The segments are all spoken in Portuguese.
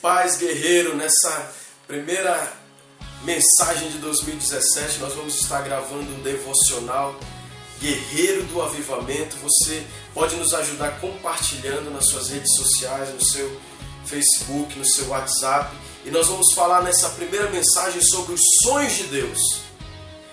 Paz, guerreiro. Nessa primeira mensagem de 2017, nós vamos estar gravando um devocional Guerreiro do Avivamento. Você pode nos ajudar compartilhando nas suas redes sociais, no seu Facebook, no seu WhatsApp. E nós vamos falar nessa primeira mensagem sobre os sonhos de Deus.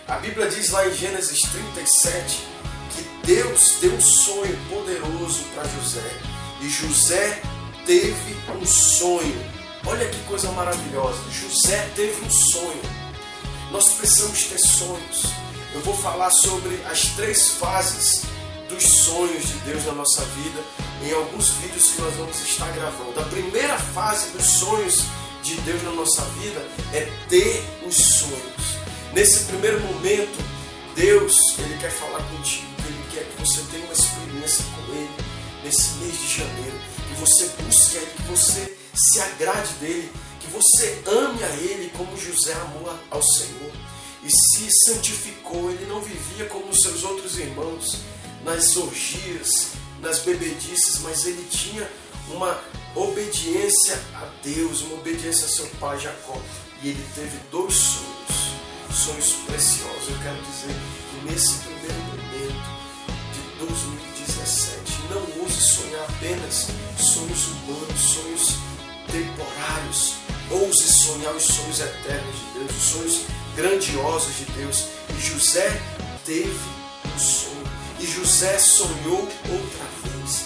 A Bíblia diz lá em Gênesis 37 que Deus deu um sonho poderoso para José. E José teve um sonho. Olha que coisa maravilhosa. José teve um sonho. Nós precisamos ter sonhos. Eu vou falar sobre as três fases dos sonhos de Deus na nossa vida em alguns vídeos que nós vamos estar gravando. A primeira fase dos sonhos de Deus na nossa vida é ter os sonhos. Nesse primeiro momento, Deus, ele quer falar contigo, ele quer que você tenha uma experiência com ele nesse mês de janeiro que você busque a Ele, que você se agrade dele, que você ame a Ele como José amou ao Senhor e se santificou. Ele não vivia como os seus outros irmãos, nas orgias, nas bebedices, mas ele tinha uma obediência a Deus, uma obediência a seu pai Jacó. E ele teve dois sonhos, sonhos preciosos. Eu quero dizer que nesse primeiro sonhar apenas sonhos humanos, sonhos temporários. Ouse sonhar os sonhos eternos de Deus, os sonhos grandiosos de Deus. E José teve um sonho. E José sonhou outra vez.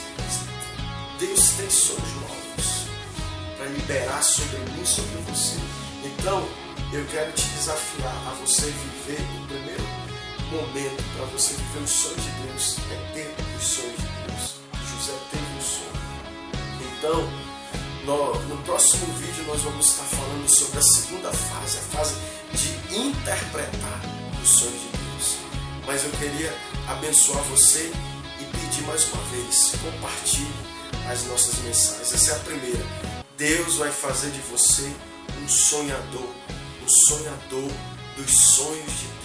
Deus tem sonhos novos para liberar sobre mim e sobre você. Então, eu quero te desafiar a você viver o primeiro momento para você viver os sonhos de Deus é ter os sonhos de Deus. Então, no, no, próximo vídeo nós vamos estar falando sobre a segunda fase, a fase de interpretar os sonhos de Deus. Mas eu queria abençoar você e pedir mais uma vez, compartilhe as nossas mensagens. Essa é a primeira. Deus vai fazer de você um sonhador, um sonhador dos sonhos de Deus